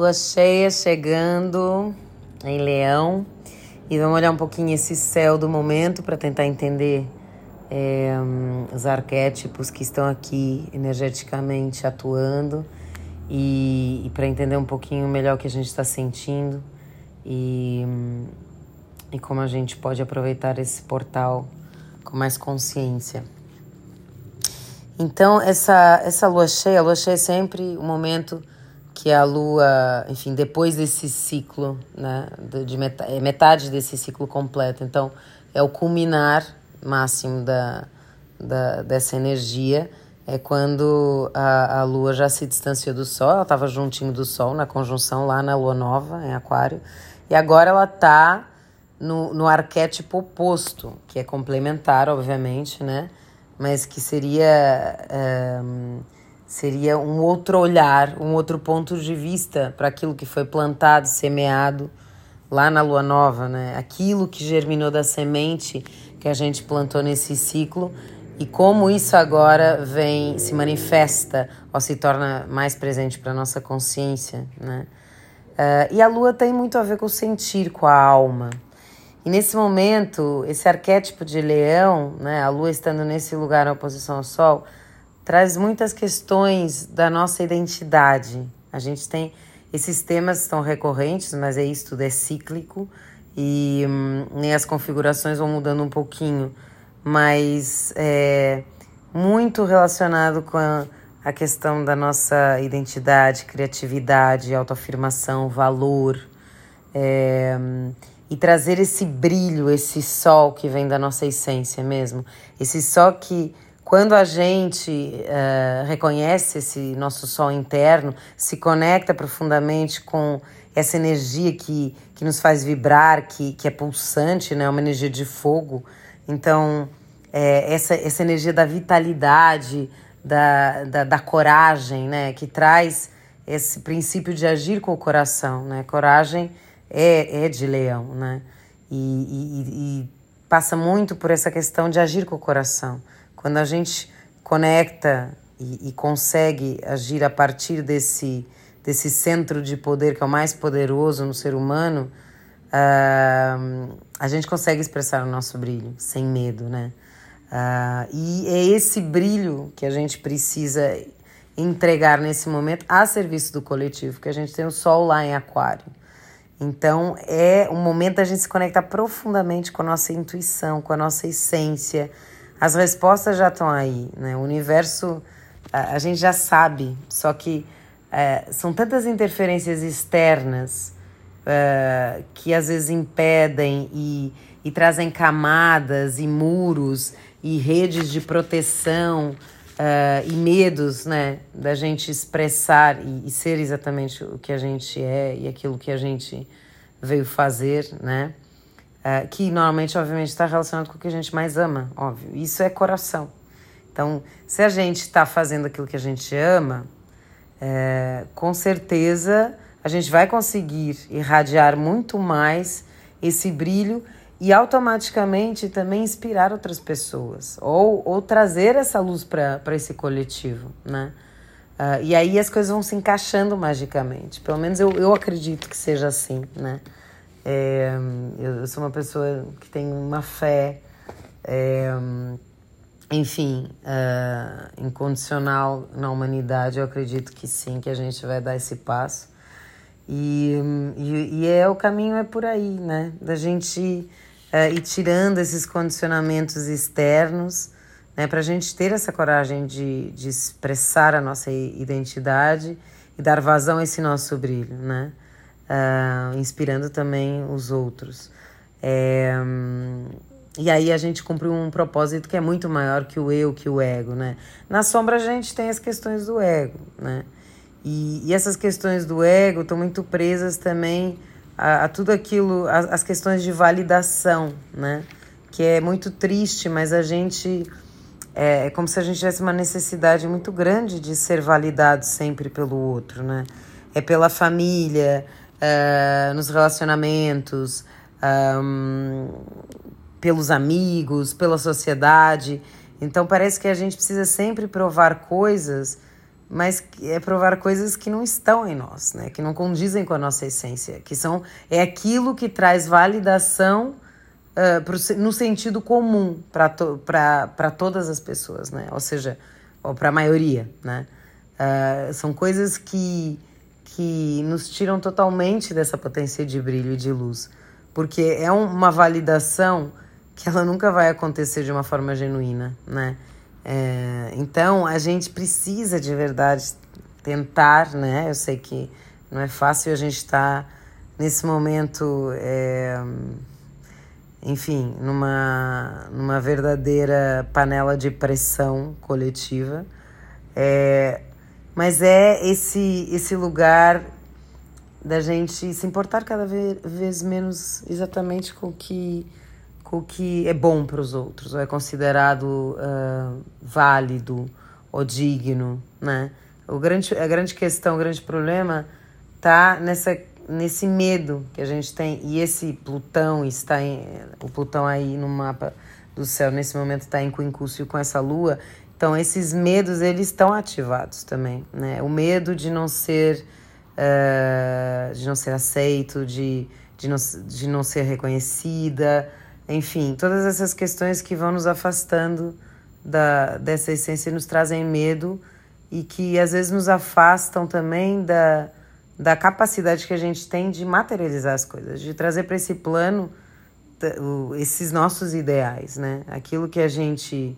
Lua cheia chegando em Leão. E vamos olhar um pouquinho esse céu do momento para tentar entender é, os arquétipos que estão aqui energeticamente atuando. E, e para entender um pouquinho melhor o que a gente está sentindo. E, e como a gente pode aproveitar esse portal com mais consciência. Então, essa, essa lua cheia, a lua cheia é sempre o um momento que a lua, enfim, depois desse ciclo, né, de metade, é metade desse ciclo completo. Então, é o culminar máximo da, da, dessa energia. É quando a, a lua já se distanciou do sol, ela estava juntinho do sol na conjunção lá na lua nova, em Aquário, e agora ela está no, no arquétipo oposto, que é complementar, obviamente, né? Mas que seria. Um, seria um outro olhar, um outro ponto de vista para aquilo que foi plantado, semeado lá na lua nova, né? Aquilo que germinou da semente que a gente plantou nesse ciclo e como isso agora vem se manifesta ou se torna mais presente para nossa consciência, né? Uh, e a lua tem muito a ver com o sentir, com a alma. E nesse momento, esse arquétipo de leão, né, a lua estando nesse lugar na oposição ao sol, traz muitas questões da nossa identidade. A gente tem esses temas estão recorrentes, mas é isso tudo é cíclico e hum, as configurações vão mudando um pouquinho, mas é muito relacionado com a, a questão da nossa identidade, criatividade, autoafirmação, valor. É, e trazer esse brilho, esse sol que vem da nossa essência mesmo. Esse sol que quando a gente uh, reconhece esse nosso sol interno, se conecta profundamente com essa energia que, que nos faz vibrar, que, que é pulsante, né? uma energia de fogo. Então, é, essa, essa energia da vitalidade, da, da, da, coragem, né? que traz esse princípio de agir com o coração. Né? Coragem é, é de leão, né? e, e, e passa muito por essa questão de agir com o coração. Quando a gente conecta e, e consegue agir a partir desse, desse centro de poder que é o mais poderoso no ser humano, uh, a gente consegue expressar o nosso brilho sem medo, né? Uh, e é esse brilho que a gente precisa entregar nesse momento a serviço do coletivo, que a gente tem o sol lá em Aquário. Então é um momento da gente se conectar profundamente com a nossa intuição, com a nossa essência, as respostas já estão aí, né? O universo a, a gente já sabe, só que é, são tantas interferências externas é, que às vezes impedem e, e trazem camadas e muros e redes de proteção uh, e medos, né, da gente expressar e, e, ser exatamente o que a gente é e aquilo que a gente veio fazer, né? Uh, que normalmente, obviamente, está relacionado com o que a gente mais ama, óbvio. Isso é coração. Então, se a gente está fazendo aquilo que a gente ama, é, com certeza a gente vai conseguir irradiar muito mais esse brilho e automaticamente também inspirar outras pessoas ou, ou trazer essa luz para esse coletivo, né? Uh, e aí as coisas vão se encaixando magicamente. Pelo menos eu, eu acredito que seja assim, né? É, eu sou uma pessoa que tem uma fé, é, enfim, uh, incondicional na humanidade. Eu acredito que sim, que a gente vai dar esse passo. E, e, e é o caminho é por aí, né? Da gente uh, ir tirando esses condicionamentos externos, né? Para a gente ter essa coragem de, de expressar a nossa identidade e dar vazão a esse nosso brilho, né? Uh, inspirando também os outros. É, e aí a gente cumpre um propósito que é muito maior que o eu, que o ego, né? Na sombra a gente tem as questões do ego, né? E, e essas questões do ego estão muito presas também a, a tudo aquilo, as questões de validação, né? Que é muito triste, mas a gente é, é como se a gente tivesse uma necessidade muito grande de ser validado sempre pelo outro, né? É pela família, uh, nos relacionamentos, um, pelos amigos, pela sociedade. Então parece que a gente precisa sempre provar coisas mas é provar coisas que não estão em nós, né? Que não condizem com a nossa essência, que são é aquilo que traz validação uh, pro, no sentido comum para to, para todas as pessoas, né? Ou seja, ou para a maioria, né? Uh, são coisas que que nos tiram totalmente dessa potência de brilho e de luz, porque é uma validação que ela nunca vai acontecer de uma forma genuína, né? É, então a gente precisa de verdade tentar, né? Eu sei que não é fácil a gente estar tá nesse momento, é, enfim, numa, numa verdadeira panela de pressão coletiva. É, mas é esse, esse lugar da gente se importar cada vez menos exatamente com o que o que é bom para os outros, ou é considerado uh, válido ou digno, né? O grande, a grande questão, o grande problema tá nessa nesse medo que a gente tem e esse Plutão está em, o Plutão aí no mapa do céu nesse momento está em quincúcio com essa Lua, então esses medos eles estão ativados também, né? O medo de não ser uh, de não ser aceito, de, de, não, de não ser reconhecida, enfim, todas essas questões que vão nos afastando da, dessa essência nos trazem medo e que às vezes nos afastam também da, da capacidade que a gente tem de materializar as coisas, de trazer para esse plano esses nossos ideais, né? Aquilo que a gente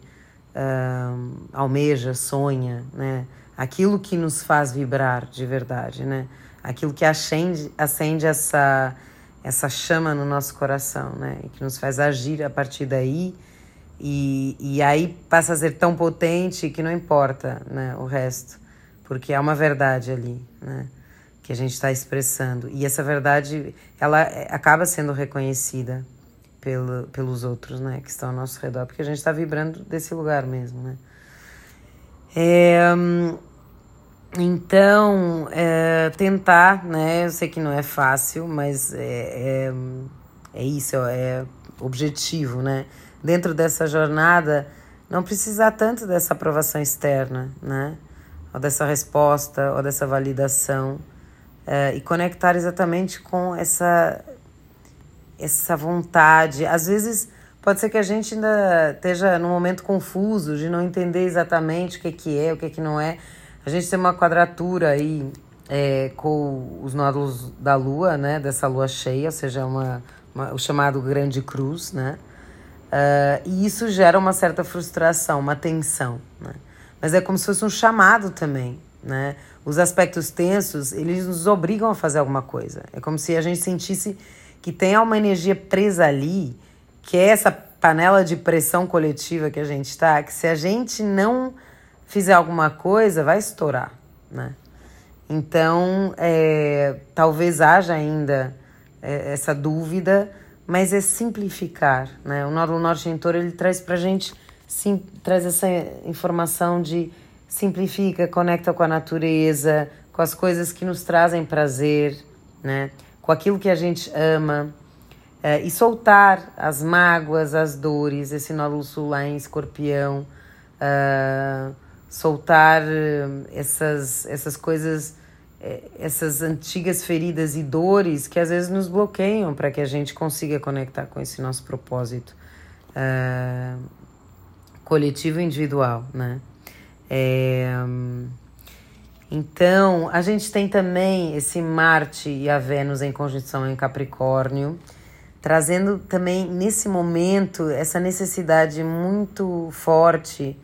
uh, almeja, sonha, né? Aquilo que nos faz vibrar de verdade, né? Aquilo que acende, acende essa essa chama no nosso coração, né? E que nos faz agir a partir daí. E, e aí passa a ser tão potente que não importa né, o resto, porque é uma verdade ali, né? Que a gente está expressando. E essa verdade, ela é, acaba sendo reconhecida pelo, pelos outros, né? Que estão ao nosso redor, porque a gente está vibrando desse lugar mesmo, né? É, hum, então, é, tentar, né? Eu sei que não é fácil, mas é, é, é isso, é objetivo, né? Dentro dessa jornada, não precisar tanto dessa aprovação externa, né? Ou dessa resposta, ou dessa validação. É, e conectar exatamente com essa, essa vontade. Às vezes, pode ser que a gente ainda esteja num momento confuso de não entender exatamente o que, que é, o que, que não é a gente tem uma quadratura aí é, com os nódulos da Lua, né? Dessa Lua cheia, ou seja, uma, uma o chamado Grande Cruz, né? Uh, e isso gera uma certa frustração, uma tensão, né? Mas é como se fosse um chamado também, né? Os aspectos tensos, eles nos obrigam a fazer alguma coisa. É como se a gente sentisse que tem uma energia presa ali, que é essa panela de pressão coletiva que a gente está, que se a gente não fizer alguma coisa, vai estourar, né? Então, é, talvez haja ainda é, essa dúvida, mas é simplificar, né? O Nódulo Norte Mentor, ele traz pra gente, sim, traz essa informação de simplifica, conecta com a natureza, com as coisas que nos trazem prazer, né? Com aquilo que a gente ama, é, e soltar as mágoas, as dores, esse nódulo lá em escorpião, uh, soltar eh, essas, essas coisas, eh, essas antigas feridas e dores que às vezes nos bloqueiam para que a gente consiga conectar com esse nosso propósito uh, coletivo e individual, né? É, então, a gente tem também esse Marte e a Vênus em conjunção em Capricórnio, trazendo também nesse momento essa necessidade muito forte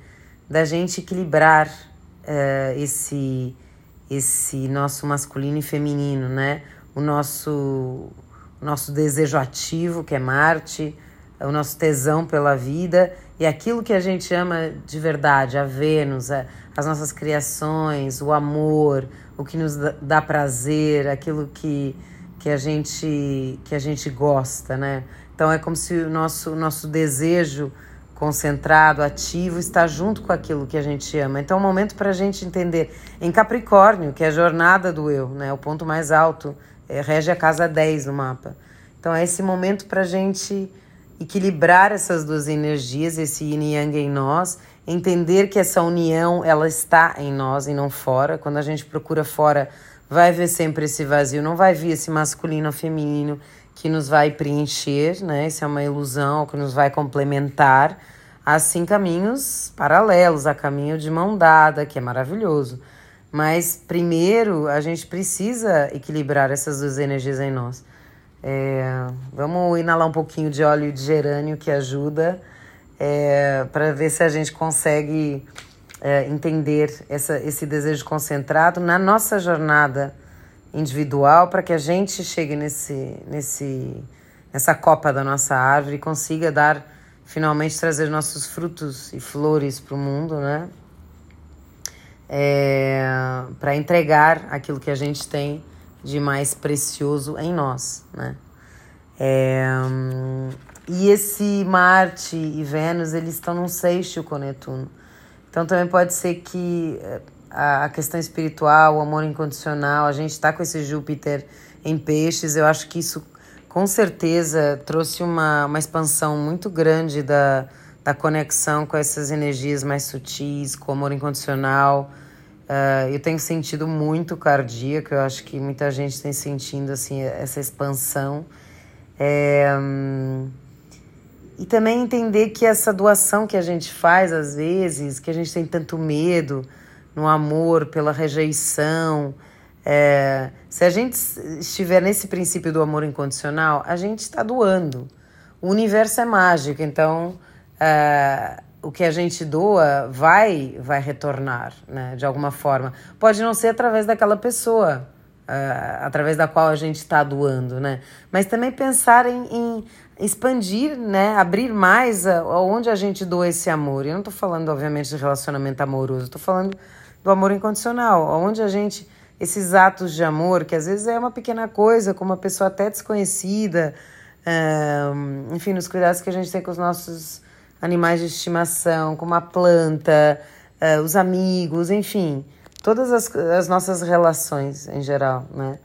da gente equilibrar uh, esse esse nosso masculino e feminino, né? O nosso o nosso desejo ativo, que é Marte, o nosso tesão pela vida e aquilo que a gente ama de verdade, a Vênus, a, as nossas criações, o amor, o que nos dá prazer, aquilo que, que a gente que a gente gosta, né? Então é como se o nosso nosso desejo concentrado, ativo, está junto com aquilo que a gente ama. Então é um momento para a gente entender. Em Capricórnio, que é a jornada do eu, né? o ponto mais alto, é, rege a casa 10 no mapa. Então é esse momento para a gente equilibrar essas duas energias, esse yin e yang em nós, entender que essa união ela está em nós e não fora. Quando a gente procura fora, vai ver sempre esse vazio, não vai vir esse masculino ou feminino que nos vai preencher, né? Isso é uma ilusão que nos vai complementar. Assim, caminhos paralelos, a caminho de mão dada, que é maravilhoso. Mas primeiro a gente precisa equilibrar essas duas energias em nós. É, vamos inalar um pouquinho de óleo de gerânio que ajuda é, para ver se a gente consegue é, entender essa, esse desejo concentrado na nossa jornada individual para que a gente chegue nesse, nesse, nessa copa da nossa árvore e consiga dar finalmente trazer nossos frutos e flores para o mundo, né? É, para entregar aquilo que a gente tem de mais precioso em nós, né? É, e esse Marte e Vênus, eles estão num seixo com Netuno. Então também pode ser que eh, a questão espiritual, o amor incondicional, a gente está com esse Júpiter em peixes, eu acho que isso com certeza trouxe uma, uma expansão muito grande da, da conexão com essas energias mais sutis, com o amor incondicional. Uh, eu tenho sentido muito cardíaco, eu acho que muita gente tem sentindo assim, essa expansão. É, hum, e também entender que essa doação que a gente faz às vezes, que a gente tem tanto medo no amor, pela rejeição, é, se a gente estiver nesse princípio do amor incondicional, a gente está doando. O universo é mágico, então é, o que a gente doa vai vai retornar, né, de alguma forma. Pode não ser através daquela pessoa, uh, através da qual a gente está doando, né? Mas também pensar em, em expandir, né? Abrir mais a, a gente doa esse amor. Eu não estou falando, obviamente, de relacionamento amoroso, estou falando do amor incondicional, onde a gente esses atos de amor, que às vezes é uma pequena coisa, com uma pessoa até desconhecida, uh, enfim, nos cuidados que a gente tem com os nossos animais de estimação, com uma planta, uh, os amigos, enfim todas as, as nossas relações em geral, né?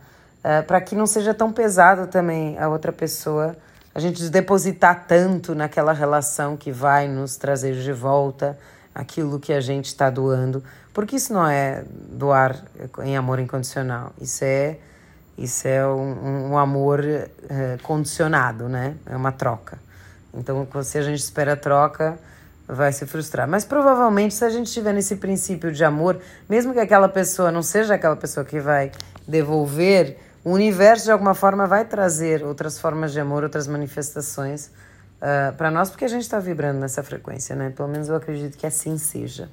É, para que não seja tão pesado também a outra pessoa, a gente depositar tanto naquela relação que vai nos trazer de volta aquilo que a gente está doando, porque isso não é doar em amor incondicional, isso é isso é um, um amor é, condicionado, né? É uma troca. Então, se a gente espera troca, vai se frustrar. Mas provavelmente, se a gente estiver nesse princípio de amor, mesmo que aquela pessoa não seja aquela pessoa que vai devolver, o universo de alguma forma vai trazer outras formas de amor, outras manifestações uh, ah, para nós, porque a gente está vibrando nessa frequência, né? Pelo menos eu acredito que assim seja.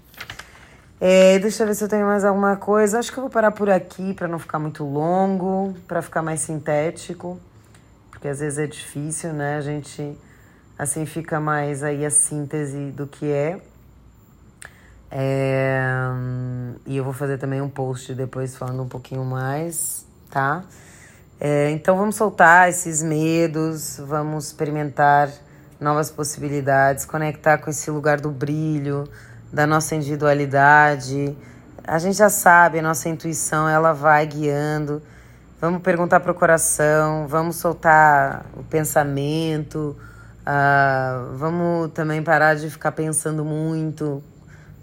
É, deixa eu ver se eu tenho mais alguma coisa. Acho que eu vou parar por aqui para não ficar muito longo, para ficar mais sintético, porque às vezes é difícil, né? A gente Assim fica mais aí a síntese do que é. é. E eu vou fazer também um post depois falando um pouquinho mais, tá? É, então vamos soltar esses medos, vamos experimentar novas possibilidades, conectar com esse lugar do brilho, da nossa individualidade. A gente já sabe, a nossa intuição ela vai guiando. Vamos perguntar para o coração, vamos soltar o pensamento, Uh, vamos também parar de ficar pensando muito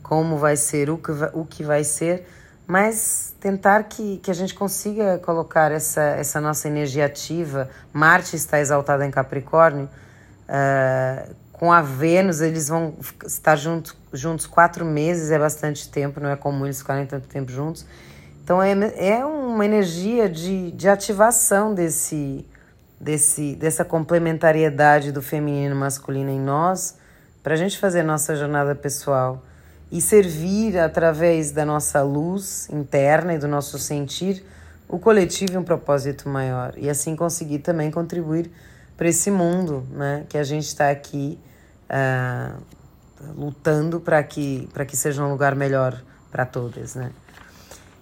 como vai ser, o que vai, o que vai ser, mas tentar que, que a gente consiga colocar essa, essa nossa energia ativa. Marte está exaltada em Capricórnio. Uh, com a Vênus, eles vão estar juntos, juntos quatro meses, é bastante tempo, não é comum eles ficarem tanto tempo juntos. Então é, é uma energia de, de ativação desse, desse, dessa complementariedade do feminino e masculino em nós, para a gente fazer nossa jornada pessoal e servir através da nossa luz interna e do nosso sentir o coletivo e um propósito maior e assim conseguir também contribuir para esse mundo, né, que a gente está aqui uh, lutando para que para que seja um lugar melhor para todas, né?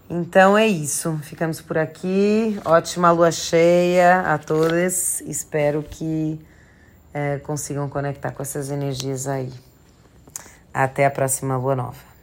Então é isso. Ficamos por aqui. Ótima lua cheia a todas. Espero que é, consigam conectar com essas energias aí. Até a próxima lua nova.